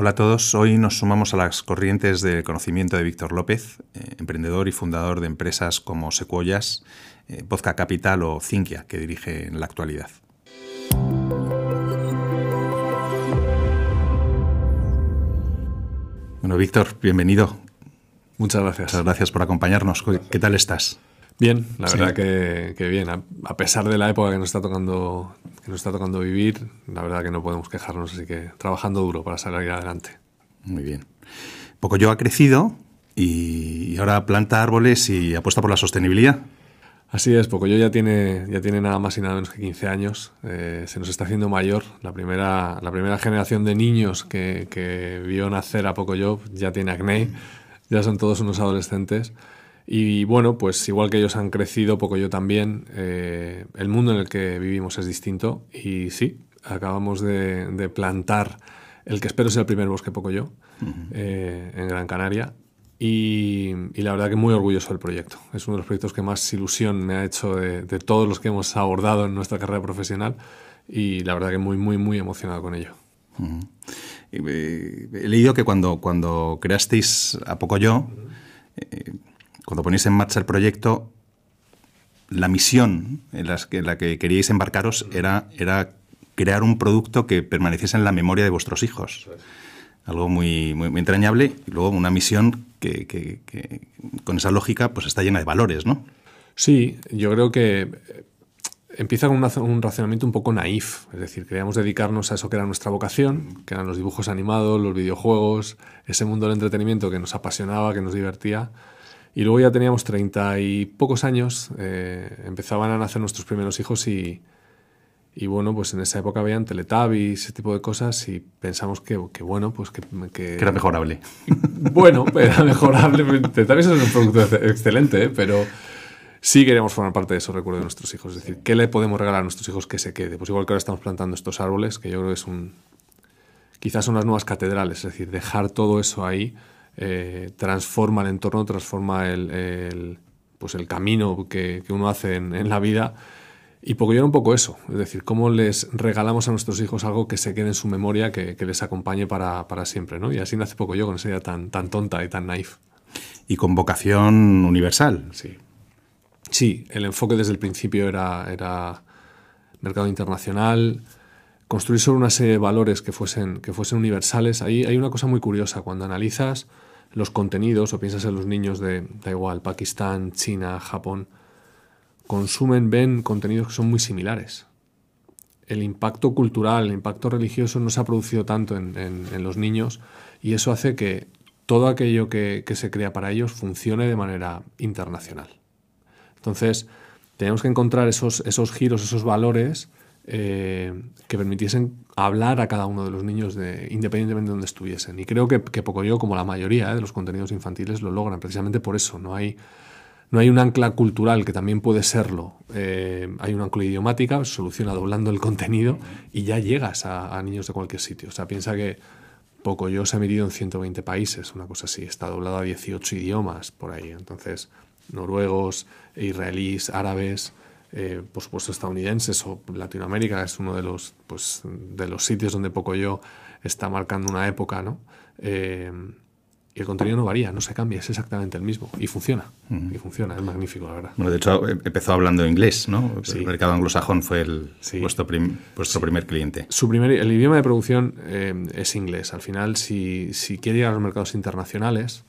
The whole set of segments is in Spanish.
Hola a todos, hoy nos sumamos a las corrientes de conocimiento de Víctor López, eh, emprendedor y fundador de empresas como Secuoyas, eh, Capital o Cinquia, que dirige en la actualidad. Bueno, Víctor, bienvenido. Muchas gracias. Muchas gracias por acompañarnos. ¿Qué tal estás? Bien, la verdad que, bien. A, pesar de la época que nos está tocando que nos está tocando vivir, la verdad que no podemos quejarnos, así que trabajando duro para salir adelante. Muy bien. Poco yo ha crecido y ahora planta árboles y apuesta por la sostenibilidad. Así es, Pocoyo ya tiene, ya tiene nada más y nada menos que 15 años. Eh, se nos está haciendo mayor. La primera, la primera generación de niños que, que vio nacer a Pocoyo ya tiene acné. Ya son todos unos adolescentes. Y bueno, pues igual que ellos han crecido, poco yo también, eh, el mundo en el que vivimos es distinto y sí, acabamos de, plantar el que espero sea el primer bosque poco yo eh, en Gran Canaria y, la verdad que muy orgulloso del proyecto. Es uno de los proyectos que más ilusión me ha hecho de, todos los que hemos abordado en nuestra carrera profesional y la verdad que muy, muy, muy emocionado con ello. Eh, he leído que cuando, cuando creasteis a poco yo, cuando ponéis en marcha el proyecto, la misión en, la que queríais embarcaros era, era crear un producto que permaneciese en la memoria de vuestros hijos. Algo muy, muy, entrañable y luego una misión que, con esa lógica pues está llena de valores, ¿no? Sí, yo creo que empieza con un racionamiento un poco naif, es decir, queríamos dedicarnos a eso que era nuestra vocación, que eran los dibujos animados, los videojuegos, ese mundo del entretenimiento que nos apasionaba, que nos divertía y luego ya teníamos treinta y pocos años, eh, empezaban a nacer nuestros primeros hijos y, y, bueno, pues en esa época veían Teletubbies, ese tipo de cosas y pensamos que, que bueno, pues que, que... era mejorable. Bueno, era mejorable. Teletubbies es un producto excelente, ¿eh? pero sí queríamos formar parte de esos recuerdos de nuestros hijos. Es decir, ¿qué le podemos regalar a nuestros hijos que se quede? Pues igual que ahora estamos plantando estos árboles, que yo creo que es un... Quizás son las nuevas catedrales, es decir, dejar todo eso ahí eh, transforma el entorno, transforma el, pues el camino que, uno hace en, la vida. Y poco yo era un poco eso, es decir, cómo les regalamos a nuestros hijos algo que se quede en su memoria, que, les acompañe para, siempre, ¿no? Y así nace poco yo con esa idea tan, tan tonta y tan naif. Y con vocación universal. Sí. Sí, el enfoque desde el principio era, era mercado internacional, construir sobre una serie de valores que fuesen, que fuesen universales. Ahí hay una cosa muy curiosa, cuando analizas los contenidos, o piensas en los niños de, da igual, Pakistán, China, Japón, consumen, ven contenidos que son muy similares. El impacto cultural, el impacto religioso no se ha producido tanto en, los niños y eso hace que todo aquello que, se crea para ellos funcione de manera internacional. Entonces, tenemos que encontrar esos, esos giros, esos valores eh, que permitiesen hablar a cada uno de los niños de, independientemente de donde estuviesen. Y creo que, que poco yo, como la mayoría eh, de los contenidos infantiles, lo logran, precisamente por eso. No hay, no hay un ancla cultural, que también puede serlo. Eh, hay un ancla idiomática, soluciona doblando el contenido y ya llegas a, niños de cualquier sitio. O sea, piensa que poco yo se ha metido en 120 países, una cosa así. Está doblado a 18 idiomas por ahí. Entonces, noruegos, israelíes, árabes, eh, por supuesto estadounidenses o Latinoamérica es uno de los, pues, de los sitios donde Pocoyo está marcando una época, ¿no? Eh, y el contenido no varía, no se cambia, es exactamente el mismo. Y funciona, y funciona, es magnífico, la verdad. Bueno, de hecho, eh, empezó hablando inglés, ¿no? El mercado anglosajón fue el, vuestro, vuestro primer cliente. Su primer, el idioma de producción es inglés. Al final, si, si quiere ir a los mercados internacionales,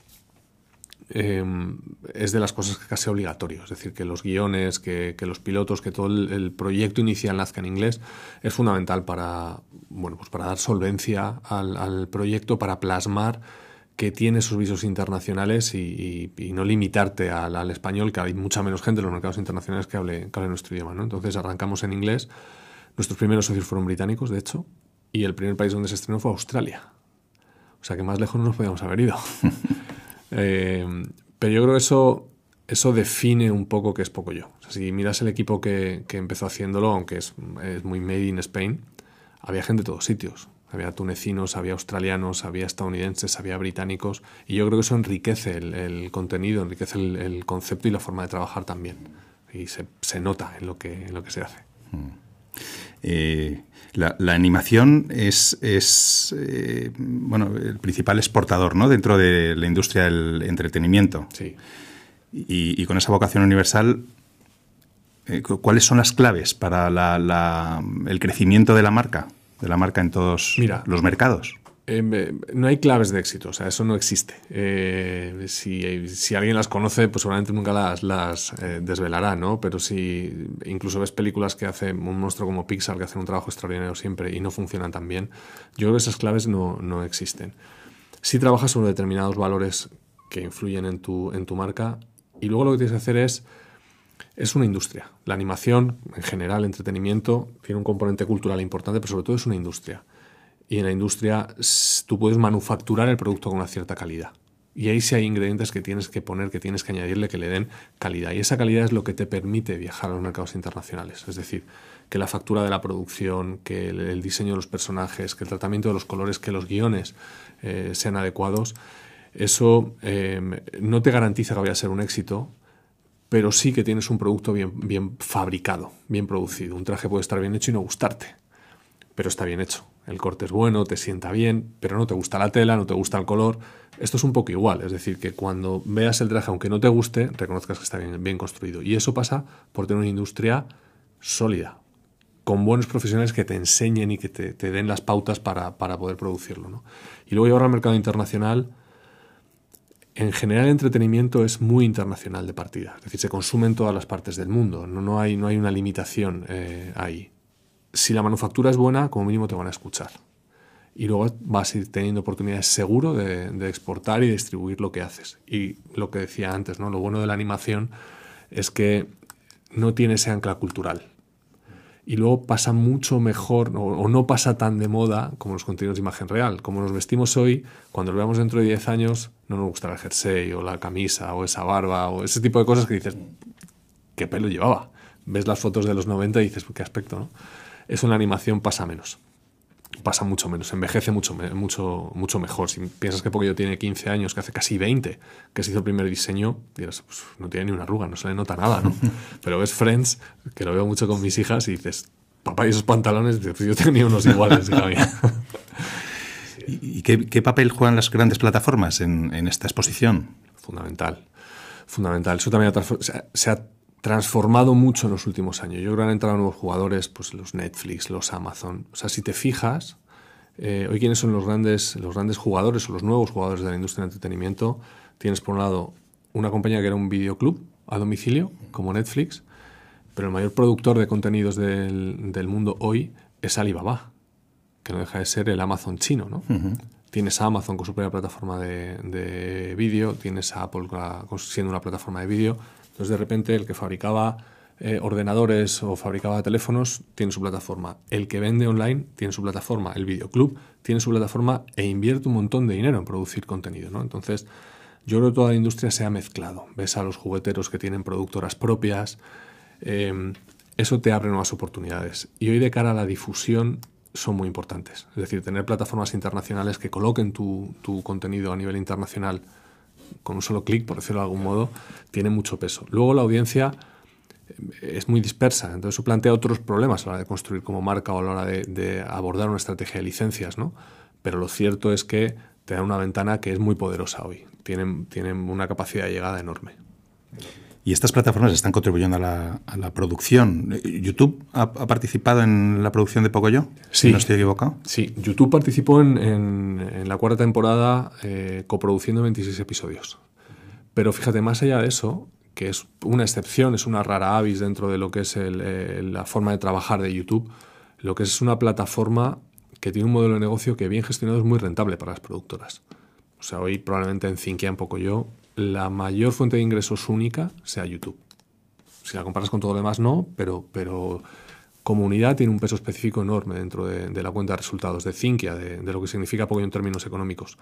Em, es de las cosas que casi obligatorio. Es decir, que los guiones, que, los pilotos, que todo el, proyecto inicial nazca en inglés es fundamental para, bueno, pues para dar solvencia al, proyecto, para plasmar que tiene sus visos internacionales y, no limitarte al, español, que hay mucha menos gente en los mercados internacionales que hable, que hable nuestro idioma. ¿no? Entonces arrancamos en inglés. Nuestros primeros socios fueron británicos, de hecho, y el primer país donde se estrenó fue Australia. O sea que más lejos no nos podíamos haber ido. Eh, pero yo creo que eso, eso define un poco qué es poco yo. si miras el equipo que, empezó haciéndolo, aunque es, muy made in Spain, había gente de todos sitios. Había tunecinos, había australianos, había estadounidenses, había británicos. Y yo creo que eso enriquece el, contenido, enriquece el, concepto y la forma de trabajar también. Y se, nota en lo que, en lo que se hace. Mm. Eh, la, animación es, es eh, bueno, el principal exportador ¿no? dentro de la industria del entretenimiento. Sí. Y, con esa vocación universal, eh, ¿cuáles son las claves para el crecimiento de la marca? De la marca en todos los mercados. Eh, no hay claves de éxito, o sea, eso no existe. Eh, si, alguien las conoce, pues seguramente nunca las, eh, desvelará, ¿no? Pero si incluso ves películas que hace un monstruo como Pixar, que hacen un trabajo extraordinario siempre y no funcionan tan bien, yo creo que esas claves no, no existen. Si trabajas sobre determinados valores que influyen en tu, en tu marca y luego lo que tienes que hacer es es una industria. La animación, en general, entretenimiento, tiene un componente cultural importante, pero sobre todo es una industria y en la industria tú puedes manufacturar el producto con una cierta calidad. Y ahí sí hay ingredientes que tienes que poner, que tienes que añadirle, que le den calidad. Y esa calidad es lo que te permite viajar a los mercados internacionales. Es decir, que la factura de la producción, que el, diseño de los personajes, que el tratamiento de los colores, que los guiones eh, sean adecuados, eso em, no te garantiza que vaya a ser un éxito, pero sí que tienes un producto bien, bien fabricado, bien producido. Un traje puede estar bien hecho y no gustarte, pero está bien hecho el corte es bueno, te sienta bien, pero no te gusta la tela, no te gusta el color. Esto es un poco igual, es decir, que cuando veas el traje, aunque no te guste, reconozcas que está bien, construido. Y eso pasa por tener una industria sólida, con buenos profesionales que te enseñen y que te, den las pautas para, poder producirlo. Y luego llevar al mercado internacional, en general el entretenimiento es muy internacional de partida, es decir, se consume en todas las partes del mundo, no, no, hay, no hay una limitación eh, ahí si la manufactura es buena, como mínimo te van a escuchar. Y luego vas a ir teniendo oportunidades seguro de, exportar y distribuir lo que haces. Y lo que decía antes, ¿no? lo bueno de la animación es que no tiene ese ancla cultural. Y luego pasa mucho mejor o, no pasa tan de moda como los contenidos de imagen real. Como nos vestimos hoy, cuando lo veamos dentro de 10 años, no nos gustará el jersey o la camisa o esa barba o ese tipo de cosas que dices, ¿qué pelo llevaba? Ves las fotos de los 90 y dices, ¿qué aspecto? ¿no? Eso en la animación pasa menos. Pasa mucho menos, envejece mucho, mucho, mucho mejor. Si piensas que yo tiene 15 años, que hace casi 20, que se hizo el primer diseño, dirás, pues, no tiene ni una arruga, no se le nota nada, ¿no? Pero ves Friends, que lo veo mucho con mis hijas, y dices, papá, y esos pantalones, pues yo tenía unos iguales, ¿Y qué, papel juegan las grandes plataformas en, esta exposición? Fundamental. Fundamental. Eso también se ha transformado mucho en los últimos años. Yo creo que han entrado nuevos jugadores, pues los Netflix, los Amazon. O sea, si te fijas, eh, hoy quiénes son los grandes, los grandes jugadores o los nuevos jugadores de la industria del entretenimiento, tienes por un lado una compañía que era un videoclub a domicilio, como Netflix, pero el mayor productor de contenidos del, mundo hoy es Alibaba, que no deja de ser el Amazon chino, ¿no? Tienes a Amazon con su propia plataforma de, de vídeo, tienes a Apple siendo una plataforma de vídeo, entonces, de repente, el que fabricaba eh, ordenadores o fabricaba teléfonos tiene su plataforma. El que vende online tiene su plataforma. El videoclub tiene su plataforma e invierte un montón de dinero en producir contenido. ¿no? Entonces, yo creo que toda la industria se ha mezclado. Ves a los jugueteros que tienen productoras propias. Eh, eso te abre nuevas oportunidades. Y hoy, de cara a la difusión, son muy importantes. Es decir, tener plataformas internacionales que coloquen tu, tu contenido a nivel internacional con un solo clic, por decirlo de algún modo, tiene mucho peso. Luego la audiencia eh, es muy dispersa, entonces eso plantea otros problemas a la hora de construir como marca o a la hora de, abordar una estrategia de licencias, ¿no? Pero lo cierto es que te da una ventana que es muy poderosa hoy, tienen, tienen una capacidad de llegada enorme. Y estas plataformas están contribuyendo a la, producción. ¿YouTube ha, participado en la producción de Pocoyo? Sí. ¿No estoy equivocado? Sí, YouTube participó en, la cuarta temporada eh, coproduciendo 26 episodios. Pero fíjate, más allá de eso, que es una excepción, es una rara avis dentro de lo que es eh, la forma de trabajar de YouTube, lo que es una plataforma que tiene un modelo de negocio que bien gestionado es muy rentable para las productoras. O sea, hoy probablemente en Cinquia, un poco yo, la mayor fuente de ingresos única sea YouTube. Si la comparas con todo lo demás, no, pero, pero como unidad tiene un peso específico enorme dentro de, la cuenta de resultados de de, de lo que significa apoyo en términos económicos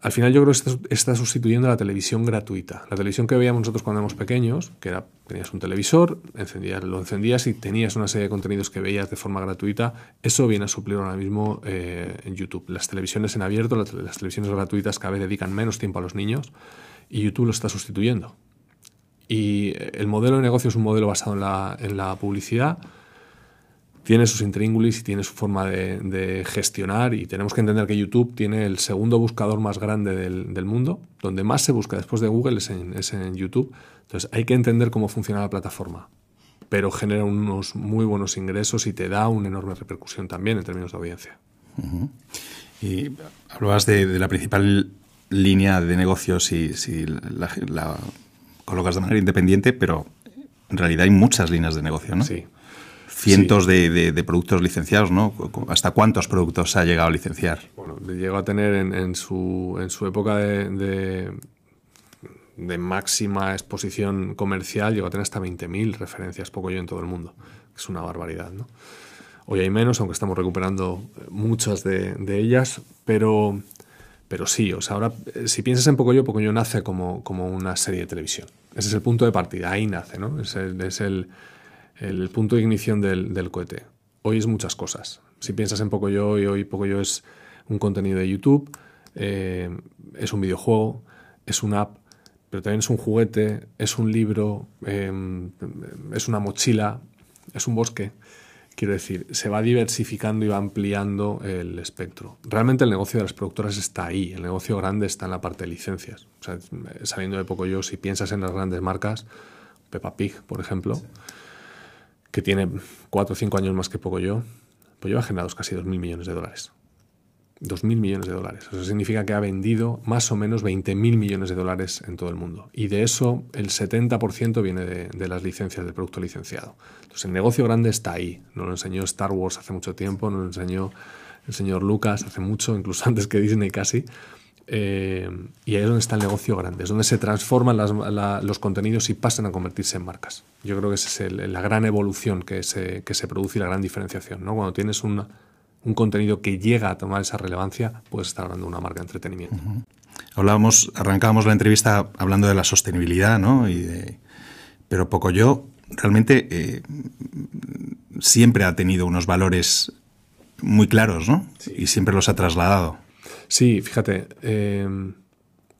al final yo creo que está, sustituyendo la televisión gratuita. La televisión que veíamos nosotros cuando éramos pequeños, que era, tenías un televisor, encendías, lo encendías y tenías una serie de contenidos que veías de forma gratuita, eso viene a suplir ahora mismo eh, en YouTube. Las televisiones en abierto, las, televisiones gratuitas cada vez dedican menos tiempo a los niños y YouTube lo está sustituyendo. Y el modelo de negocio es un modelo basado en la publicidad tiene sus intríngulis y tiene su forma de, gestionar y tenemos que entender que YouTube tiene el segundo buscador más grande del, mundo, donde más se busca después de Google es en, YouTube. Entonces hay que entender cómo funciona la plataforma, pero genera unos muy buenos ingresos y te da una enorme repercusión también en términos de audiencia. Y hablabas de, la principal línea de negocios si, si la, la, colocas de manera independiente, pero en realidad hay muchas líneas de negocio, ¿no? Sí cientos de, productos licenciados, ¿no? ¿Hasta cuántos productos ha llegado a licenciar? Bueno, llegó a tener en, su, en su época de, de, máxima exposición comercial, llegó a tener hasta 20.000 referencias, poco yo en todo el mundo. Es una barbaridad, ¿no? Hoy hay menos, aunque estamos recuperando muchas de, ellas, pero, pero sí, o sea, ahora si piensas en Pocoyo, Pocoyo nace como, como una serie de televisión. Ese es el punto de partida, ahí nace, ¿no? Es es el el punto de ignición del, cohete. Hoy es muchas cosas. Si piensas en Pocoyo, y hoy Pocoyo es un contenido de YouTube, eh, es un videojuego, es una app, pero también es un juguete, es un libro, em, es una mochila, es un bosque. Quiero decir, se va diversificando y va ampliando el espectro. Realmente el negocio de las productoras está ahí, el negocio grande está en la parte de licencias. O sea, saliendo de Pocoyo, si piensas en las grandes marcas, Peppa Pig, por ejemplo, que tiene cuatro o cinco años más que poco yo, pues lleva generados casi 2.000 millones de dólares. 2.000 millones de dólares. Eso significa que ha vendido más o menos 20.000 millones de dólares en todo el mundo. Y de eso el 70% viene de, las licencias del producto licenciado. Entonces el negocio grande está ahí. Nos lo enseñó Star Wars hace mucho tiempo, nos lo enseñó el señor Lucas hace mucho, incluso antes que Disney casi. Eh, y ahí es donde está el negocio grande, es donde se transforman los contenidos y pasan a convertirse en marcas. Yo creo que esa es la gran evolución que se, que se produce y la gran diferenciación. ¿no? Cuando tienes un contenido que llega a tomar esa relevancia, puedes estar hablando de una marca de entretenimiento. Hablábamos, arrancábamos la entrevista hablando de la sostenibilidad, ¿no? Y pero poco yo realmente eh, siempre ha tenido unos valores muy claros, ¿no? Y siempre los ha trasladado. Sí, fíjate, em,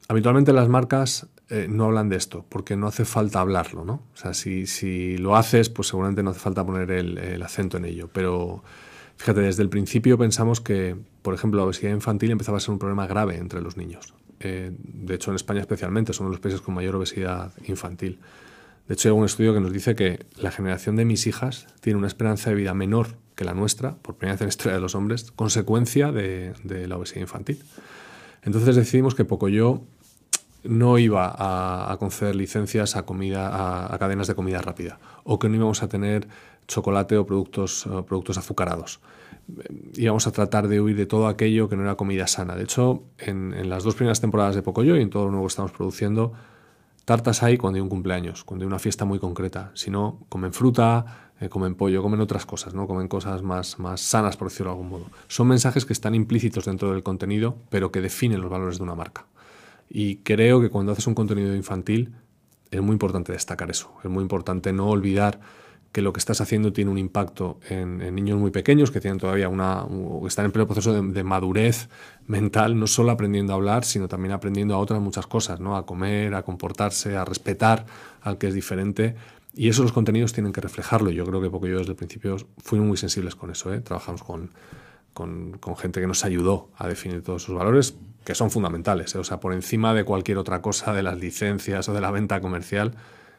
habitualmente las marcas eh, no hablan de esto, porque no hace falta hablarlo, ¿no? O sea, si, si lo haces, pues seguramente no hace falta poner el, acento en ello. Pero fíjate, desde el principio pensamos que, por ejemplo, la obesidad infantil empezaba a ser un problema grave entre los niños. Eh, de hecho, en España especialmente, somos los países con mayor obesidad infantil. De hecho, hay un estudio que nos dice que la generación de mis hijas tiene una esperanza de vida menor que la nuestra, por primera vez en la historia de los hombres, consecuencia de, la obesidad infantil. Entonces decidimos que Pocoyo no iba a, conceder licencias a, comida, a, cadenas de comida rápida o que no íbamos a tener chocolate o productos, productos azucarados. Íbamos a tratar de huir de todo aquello que no era comida sana. De hecho, en, las dos primeras temporadas de Pocoyo y en todo lo nuevo que estamos produciendo, tartas hay cuando hay un cumpleaños, cuando hay una fiesta muy concreta. Si no, comen fruta, eh, comen pollo, comen otras cosas, ¿no? Comen cosas más, más sanas, por decirlo de algún modo. Son mensajes que están implícitos dentro del contenido, pero que definen los valores de una marca. Y creo que cuando haces un contenido infantil es muy importante destacar eso. Es muy importante no olvidar que lo que estás haciendo tiene un impacto en, niños muy pequeños que tienen todavía una están en pleno proceso de, madurez mental, no solo aprendiendo a hablar, sino también aprendiendo a otras muchas cosas, ¿no? A comer, a comportarse, a respetar al que es diferente y eso los contenidos tienen que reflejarlo. Yo creo que porque yo desde el principio fuimos muy sensibles con eso. ¿eh? Trabajamos con, con, gente que nos ayudó a definir todos esos valores, que son fundamentales. ¿eh? O sea, por encima de cualquier otra cosa, de las licencias o de la venta comercial,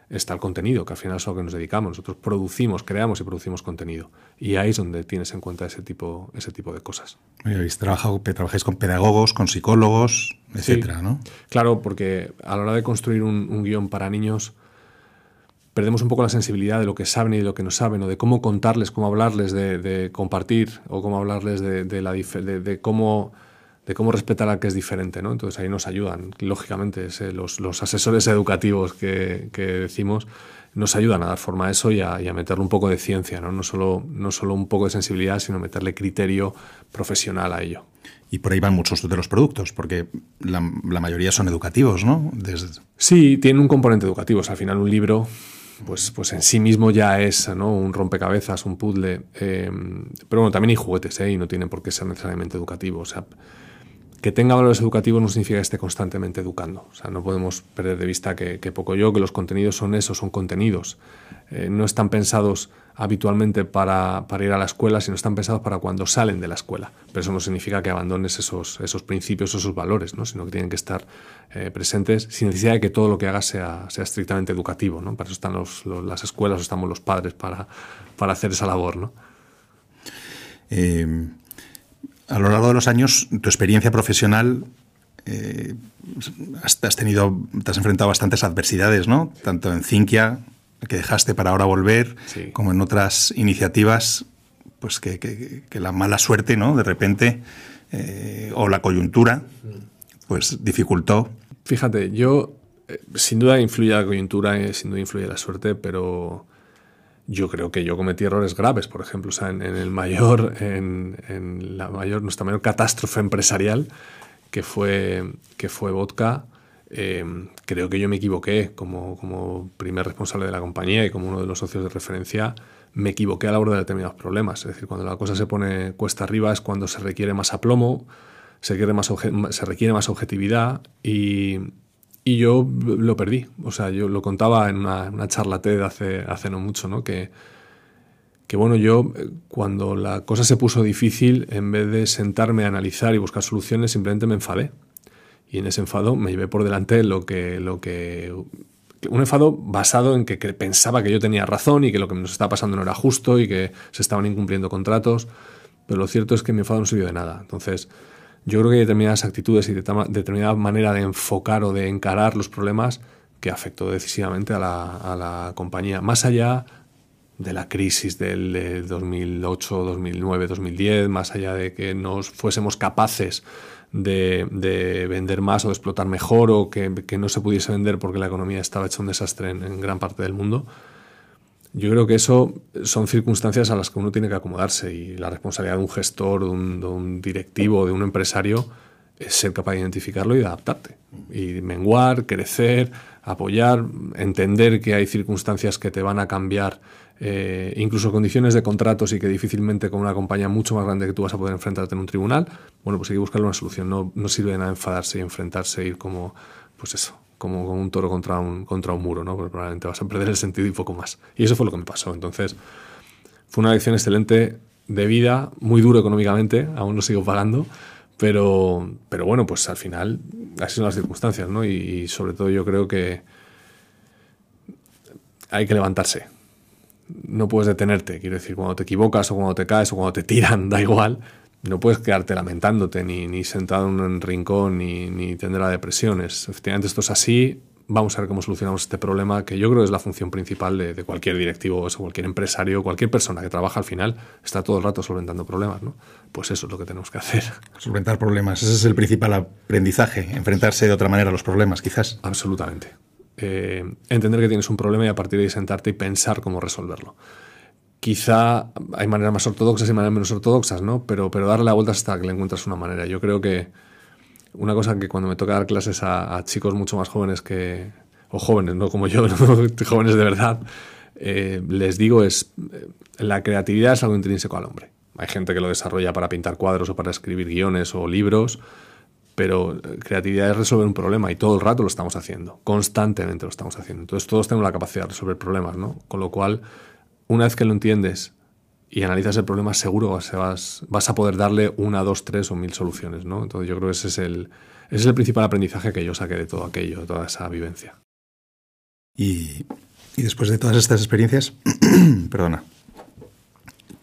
está el contenido, que al final es a lo que nos dedicamos. Nosotros producimos, creamos y producimos contenido. Y ahí es donde tienes en cuenta ese tipo, ese tipo de cosas. Habéis trabajado, trabajáis con pedagogos, con psicólogos, etcétera, ¿no? Claro, porque a la hora de construir un, un guion para niños perdemos un poco la sensibilidad de lo que saben y de lo que no saben, o de cómo contarles, cómo hablarles de, compartir, o cómo hablarles de, la, de, cómo de cómo respetar al que es diferente, ¿no? Entonces ahí nos ayudan, lógicamente, los, los, asesores educativos que, que, decimos nos ayudan a dar forma a eso y a, meterle un poco de ciencia, ¿no? No solo, no solo un poco de sensibilidad, sino meterle criterio profesional a ello. Y por ahí van muchos de los productos, porque la, la mayoría son educativos, ¿no? Desde... Sí, tienen un componente educativo. al final un libro pues, pues en sí mismo ya es ¿no? un rompecabezas, un puzzle. Eh, pero bueno, también hay juguetes ¿eh? y no tienen por qué ser necesariamente educativos. O sea, que tenga valores educativos no significa que esté constantemente educando. O sea, no podemos perder de vista que, poco yo, que los contenidos son eso, son contenidos. Eh, no están pensados habitualmente para, ir a la escuela, sino están pensados para cuando salen de la escuela. Pero eso no significa que abandones esos, esos principios, esos valores, ¿no? sino que tienen que estar eh, presentes sin necesidad de que todo lo que hagas sea, sea estrictamente educativo. ¿no? Para eso están las escuelas, o estamos los padres para, para hacer esa labor. ¿no? Eh, a lo largo de los años, tu experiencia profesional eh, has, tenido, te has enfrentado a bastantes adversidades, ¿no? Tanto en Cinquia, que dejaste para ahora volver, como en otras iniciativas, pues que, la mala suerte, ¿no? De repente, eh, o la coyuntura, pues dificultó. Fíjate, yo, eh, sin duda influye la coyuntura, sin duda influye la suerte, pero yo creo que yo cometí errores graves, por ejemplo, o sea, en, el mayor, en, la mayor, nuestra mayor catástrofe empresarial, que fue, que fue Vodka, eh, creo que yo me equivoqué como, como primer responsable de la compañía y como uno de los socios de referencia, me equivoqué a la hora de determinados problemas. Es decir, cuando la cosa se pone cuesta arriba es cuando se requiere más aplomo, se requiere más, se requiere más objetividad y, y yo lo perdí. O sea, yo lo contaba en una, una charla TED hace, hace no mucho, ¿no? Que, que bueno, yo eh, cuando la cosa se puso difícil, en vez de sentarme a analizar y buscar soluciones, simplemente me enfadé. Y en ese enfado me llevé por delante lo que, lo que un enfado basado en que, pensaba que yo tenía razón y que lo que nos estaba pasando no era justo y que se estaban incumpliendo contratos. Pero lo cierto es que mi enfado no sirvió de nada. Entonces, yo creo que hay determinadas actitudes y determinada manera de enfocar o de encarar los problemas que afectó decisivamente a la, compañía. Más allá de la crisis del 2008, 2009, 2010, más allá de que nos fuésemos capaces de, vender más o de explotar mejor o que, no se pudiese vender porque la economía estaba hecha un desastre en gran parte del mundo, yo creo que eso son circunstancias a las que uno tiene que acomodarse y la responsabilidad de un gestor, de un, directivo, de un empresario es ser capaz de identificarlo y de adaptarte. Y menguar, crecer, apoyar, entender que hay circunstancias que te van a cambiar, eh, incluso condiciones de contratos y que difícilmente con una compañía mucho más grande que tú vas a poder enfrentarte en un tribunal. Bueno, pues hay que buscarle una solución. No, no sirve de nada enfadarse y enfrentarse, ir como, pues eso, como, un toro contra un, contra un muro, ¿no? Porque probablemente vas a perder el sentido y poco más. Y eso fue lo que me pasó. Entonces, fue una lección excelente de vida, muy duro económicamente, aún lo sigo pagando, pero, pero bueno, pues al final así son las circunstancias, ¿no? Y, sobre todo yo creo que hay que levantarse. No puedes detenerte, quiero decir, cuando te equivocas o cuando te caes o cuando te tiran, da igual, no puedes quedarte lamentándote, ni, ni sentado en un rincón, ni, ni tener la depresiones. Efectivamente, esto es así. Vamos a ver cómo solucionamos este problema, que yo creo que es la función principal de, cualquier directivo, o cualquier empresario, cualquier persona que trabaja al final, está todo el rato solventando problemas. ¿no? Pues eso es lo que tenemos que hacer. Solventar problemas, ese es el principal aprendizaje, enfrentarse de otra manera a los problemas, quizás. Absolutamente. Eh, entender que tienes un problema y a partir de ahí sentarte y pensar cómo resolverlo quizá hay maneras más ortodoxas y maneras menos ortodoxas, ¿no? Pero, darle la vuelta hasta que le encuentras una manera. Yo creo que una cosa que cuando me toca dar clases a, chicos mucho más jóvenes que, o jóvenes, no como yo, jóvenes de verdad, eh, les digo es, eh, la creatividad es algo intrínseco al hombre. Hay gente que lo desarrolla para pintar cuadros o para escribir guiones o libros, pero eh, creatividad es resolver un problema y todo el rato lo estamos haciendo, constantemente lo estamos haciendo. Entonces todos tenemos la capacidad de resolver problemas, ¿no? Con lo cual una vez que lo entiendes y analizas el problema, seguro vas, vas a poder darle una, dos, tres o mil soluciones. ¿no? Entonces yo creo que ese es, el, es el principal aprendizaje que yo saqué de todo aquello, de toda esa vivencia. Y, después de todas estas experiencias, perdona,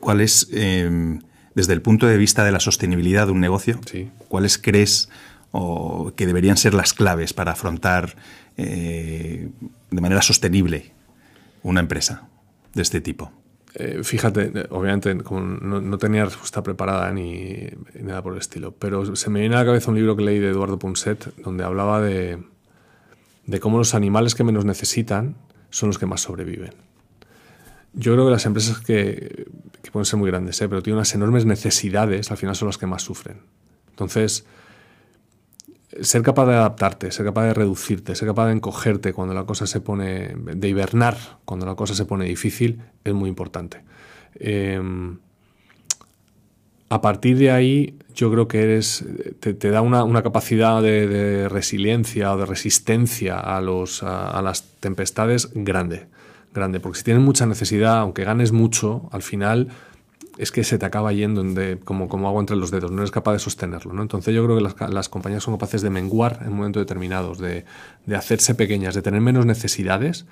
¿cuáles, em, desde el punto de vista de la sostenibilidad de un negocio, cuáles crees o que deberían ser las claves para afrontar eh, de manera sostenible una empresa? de este tipo? Eh, fíjate, obviamente como no, tenía respuesta preparada ni, nada por el estilo, pero se me viene a la cabeza un libro que leí de Eduardo Punset donde hablaba de, de cómo los animales que menos necesitan son los que más sobreviven. Yo creo que las empresas que, pueden ser muy grandes, ¿eh? pero tienen unas enormes necesidades, al final son las que más sufren. Entonces, ser capaz de adaptarte, ser capaz de reducirte, ser capaz de encogerte cuando la cosa se pone, de hibernar cuando la cosa se pone difícil, es muy importante. Em, a partir de ahí yo creo que eres, te, da una, capacidad de, resiliencia o de resistencia a, los, a, las tempestades grande, grande, porque si tienes mucha necesidad, aunque ganes mucho, al final es que se te acaba yendo como, como agua entre los dedos, no eres capaz de sostenerlo. ¿no? Entonces yo creo que las, compañías son capaces de menguar en momentos determinados, de, de, hacerse pequeñas, de tener menos necesidades,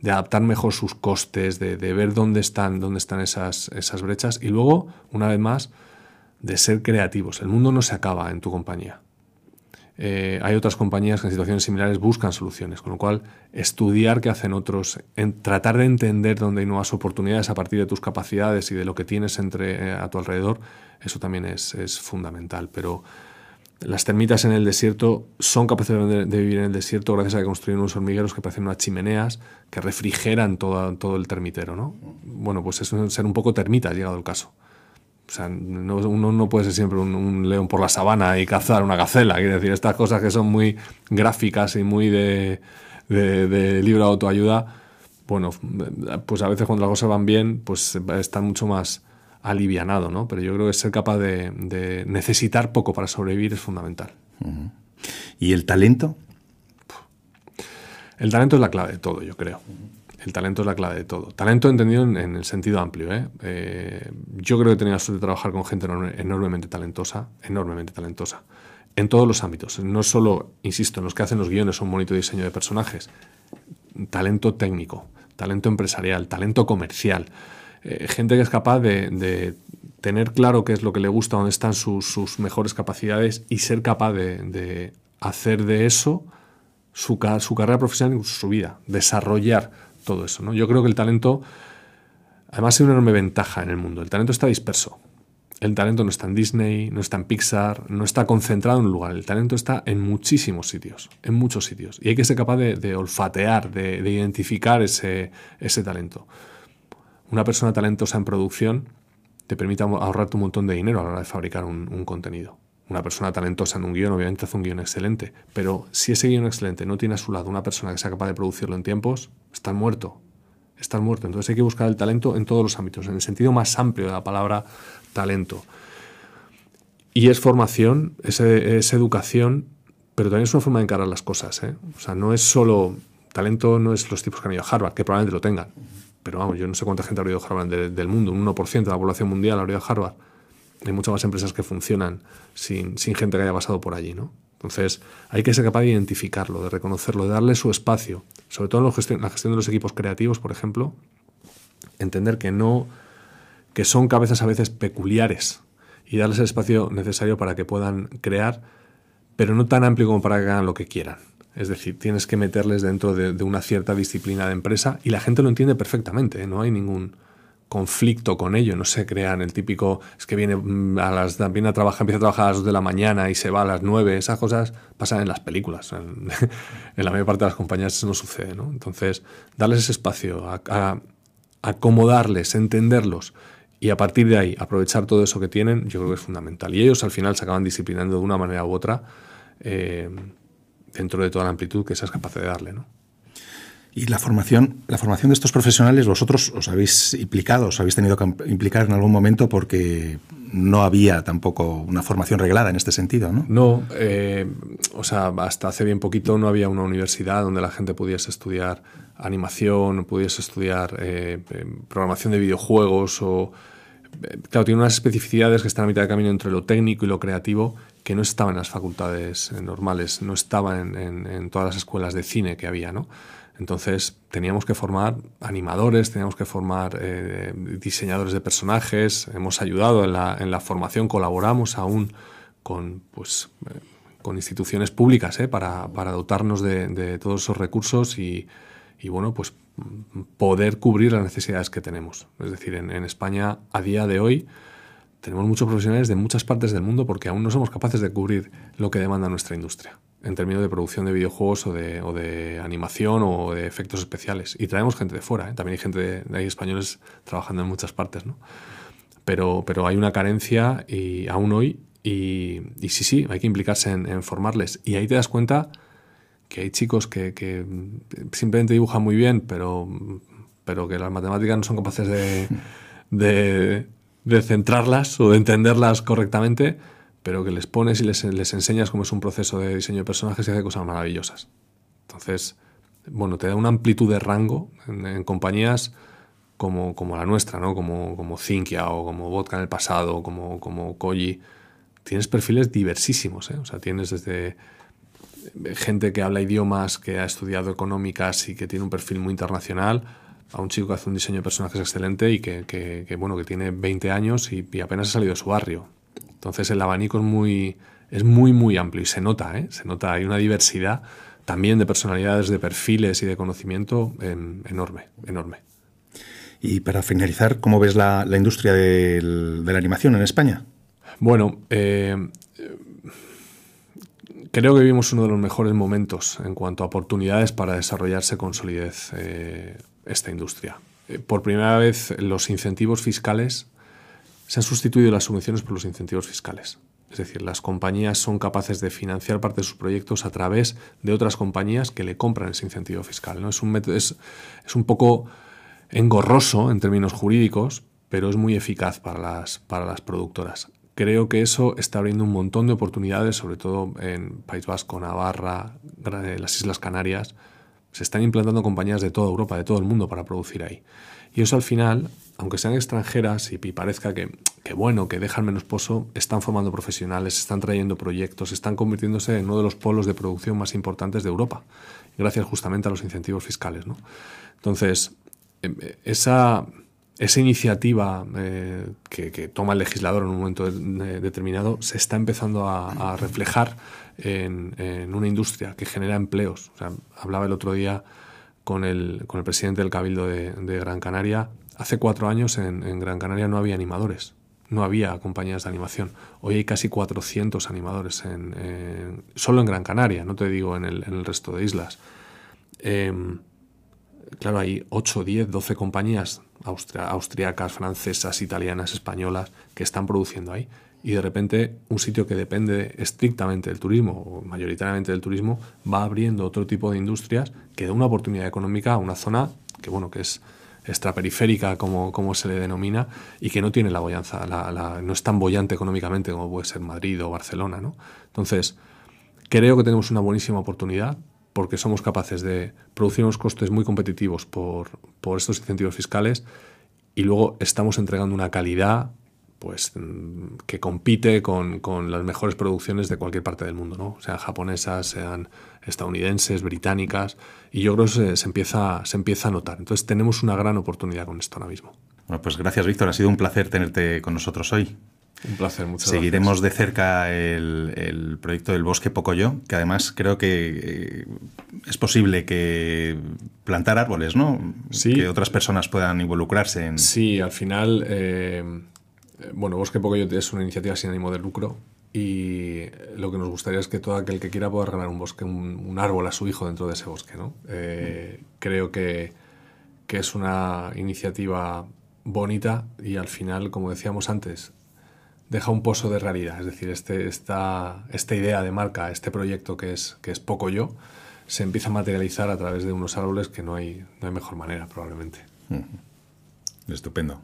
de adaptar mejor sus costes, de, de ver dónde están, dónde están esas, esas brechas y luego, una vez más, de ser creativos. El mundo no se acaba en tu compañía. Eh, hay otras compañías que en situaciones similares buscan soluciones, con lo cual estudiar qué hacen otros, en tratar de entender dónde hay nuevas oportunidades a partir de tus capacidades y de lo que tienes entre, eh, a tu alrededor, eso también es, fundamental. Pero las termitas en el desierto son capaces de, vivir en el desierto gracias a que construyen unos hormigueros que parecen unas chimeneas que refrigeran todo, todo el termitero. ¿no? Bueno, pues es ser un poco termita, llegado el caso. O sea, uno no puede ser siempre un, león por la sabana y cazar una gacela. Quiero decir, estas cosas que son muy gráficas y muy de, libro de autoayuda, bueno, pues a veces cuando las cosas van bien, pues están mucho más alivianado, ¿no? Pero yo creo que ser capaz de, necesitar poco para sobrevivir es fundamental. ¿Y el talento? El talento es la clave de todo, yo creo. El talento es la clave de todo. Talento entendido en, el sentido amplio. ¿eh? Eh, yo creo que he tenido la suerte de trabajar con gente enormemente talentosa, enormemente talentosa, en todos los ámbitos. No solo, insisto, en los que hacen los guiones o un bonito diseño de personajes. Talento técnico, talento empresarial, talento comercial. Eh, gente que es capaz de, tener claro qué es lo que le gusta, dónde están sus, mejores capacidades y ser capaz de, hacer de eso su carrera profesional y su vida, desarrollar todo eso. ¿no? Yo creo que el talento, además, es una enorme ventaja en el mundo. El talento está disperso. El talento no está en Disney, no está en Pixar, no está concentrado en un lugar. El talento está en muchísimos sitios, en muchos sitios. Y hay que ser capaz de, olfatear, de, identificar ese, ese talento. Una persona talentosa en producción te permite ahorrarte un montón de dinero a la hora de fabricar un contenido una persona talentosa en un guion, obviamente hace un guion excelente, pero si ese guion excelente no tiene a su lado una persona que sea capaz de producirlo en tiempos, está muerto. Está muerto. Entonces hay que buscar el talento en todos los ámbitos, en el sentido más amplio de la palabra talento. Y es formación, es, educación, pero también es una forma de encarar las cosas. ¿eh? O sea, no es solo. Talento no es los tipos que han ido a Harvard, que probablemente lo tengan. Pero vamos, yo no sé cuánta gente ha ido a Harvard del mundo, un 1% de la población mundial ha ido a Harvard hay muchas más empresas que funcionan sin, gente que haya pasado por allí, ¿no? Entonces, hay que ser capaz de identificarlo, de reconocerlo, de darle su espacio. Sobre todo en la gestión, de los equipos creativos, por ejemplo, entender que no que son cabezas a veces peculiares y darles el espacio necesario para que puedan crear, pero no tan amplio como para que hagan lo que quieran. Es decir, tienes que meterles dentro de, de una cierta disciplina de empresa y la gente lo entiende perfectamente, ¿eh? no hay ningún, conflicto con ello, no se crean el típico, es que viene mm, a las viene a trabajar, empieza a trabajar a las 2 de la mañana y se va a las 9, esas cosas pasan en las películas, en, la mayor parte de las compañías eso no sucede, ¿no? Entonces, darles ese espacio, a, acomodarles, entenderlos y a partir de ahí aprovechar todo eso que tienen, yo creo que es fundamental. Y ellos al final se acaban disciplinando de una manera u otra eh, dentro de toda la amplitud que seas capaz de darle, ¿no? Y la formación, la formación de estos profesionales, vosotros os habéis implicado, os habéis tenido que implicar en algún momento porque no había tampoco una formación reglada en este sentido, ¿no? No, eh, o sea, hasta hace bien poquito no había una universidad donde la gente pudiese estudiar animación, pudiese estudiar eh, programación de videojuegos o... Eh, claro, tiene unas especificidades que están a mitad de camino entre lo técnico y lo creativo que no estaban en las facultades normales, no estaban en, en todas las escuelas de cine que había, ¿no? Entonces teníamos que formar animadores, teníamos que formar eh, diseñadores de personajes, hemos ayudado en la, formación, colaboramos aún con, pues, eh, con instituciones públicas eh, para, dotarnos de, todos esos recursos y, bueno, pues poder cubrir las necesidades que tenemos. Es decir, en, en España a día de hoy tenemos muchos profesionales de muchas partes del mundo porque aún no somos capaces de cubrir lo que demanda nuestra industria en términos de producción de videojuegos o de, animación o de efectos especiales. Y traemos gente de fuera, ¿eh? también hay gente de, ahí españoles trabajando en muchas partes, ¿no? Pero, pero hay una carencia y aún hoy y, sí, sí, hay que implicarse en, formarles. Y ahí te das cuenta que hay chicos que, simplemente dibujan muy bien, pero, pero que las matemáticas no son capaces de, de centrarlas o de entenderlas correctamente, pero que les pones y les, les enseñas cómo es un proceso de diseño de personajes y hace cosas maravillosas. Entonces, bueno, te da una amplitud de rango en, compañías como, como, la nuestra, ¿no? Como, como Cinquia o como Vodka en el pasado, como, como Koji. Tienes perfiles diversísimos, ¿eh? O sea, tienes desde gente que habla idiomas, que ha estudiado económicas y que tiene un perfil muy internacional, a un chico que hace un diseño de personajes excelente y que, que, bueno, que tiene 20 años y, apenas ha salido de su barrio. Entonces el abanico es muy, es muy, muy amplio y se nota, ¿eh? se nota, hay una diversidad también de personalidades, de perfiles y de conocimiento enorme, enorme. Y para finalizar, ¿cómo ves la, industria de la animación en España? Bueno, eh, creo que vivimos uno de los mejores momentos en cuanto a oportunidades para desarrollarse con solidez eh, esta industria. Por primera vez los incentivos fiscales se han sustituido las subvenciones por los incentivos fiscales. Es decir, las compañías son capaces de financiar parte de sus proyectos a través de otras compañías que le compran ese incentivo fiscal. ¿no? Es, un método, es, un poco engorroso en términos jurídicos, pero es muy eficaz para las, para las productoras. Creo que eso está abriendo un montón de oportunidades, sobre todo en País Vasco, Navarra, las Islas Canarias. Se están implantando compañías de toda Europa, de todo el mundo para producir ahí. Y eso al final aunque sean extranjeras y parezca que, bueno, que dejan menos pozo, están formando profesionales, están trayendo proyectos, están convirtiéndose en uno de los polos de producción más importantes de Europa, gracias justamente a los incentivos fiscales. Entonces, em, esa, esa iniciativa eh, que, toma el legislador en un momento determinado se está empezando a, reflejar en, una industria que genera empleos. hablaba el otro día con el, con el presidente del Cabildo de Gran Canaria Hace cuatro años en, Gran Canaria no había animadores, no había compañías de animación. Hoy hay casi 400 animadores en, solo en Gran Canaria, no te digo en el, resto de islas. Em, claro, hay 8, 10, 12 compañías austriacas, francesas, italianas, españolas que están produciendo ahí. Y de repente un sitio que depende estrictamente del turismo, o mayoritariamente del turismo, va abriendo otro tipo de industrias que da una oportunidad económica a una zona que, bueno, que es extraperiférica, como, como se le denomina, y que no tiene la bollanza, no es tan bollante económicamente como puede ser Madrid o Barcelona. ¿no? Entonces, creo que tenemos una buenísima oportunidad porque somos capaces de producir unos costes muy competitivos por, por estos incentivos fiscales y luego estamos entregando una calidad pues que compite con, con, las mejores producciones de cualquier parte del mundo, ¿no? sean japonesas, sean estadounidenses, británicas, y yo creo que se, empieza, se empieza a notar. Entonces tenemos una gran oportunidad con esto ahora mismo. Bueno, pues gracias Víctor, ha sido un placer tenerte con nosotros hoy. Un placer, muchas Seguiremos de cerca el, el, proyecto del Bosque Pocoyo, que además creo que eh, es posible que plantar árboles, ¿no? Sí. Que otras personas puedan involucrarse en... Sí, al final... Eh, bueno, Bosque Pocoyo es una iniciativa sin ánimo de lucro y lo que nos gustaría es que todo aquel que quiera pueda regalar un bosque, un, árbol a su hijo dentro de ese bosque. ¿no? Eh, creo que, que, es una iniciativa bonita y al final, como decíamos antes, deja un pozo de realidad. Es decir, este, esta, esta idea de marca, este proyecto que es, que es poco yo, se empieza a materializar a través de unos árboles que no hay, no hay mejor manera, probablemente. Estupendo.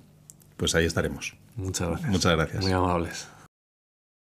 Pues ahí estaremos. Muchas gracias. Muchas gracias. Muy amables.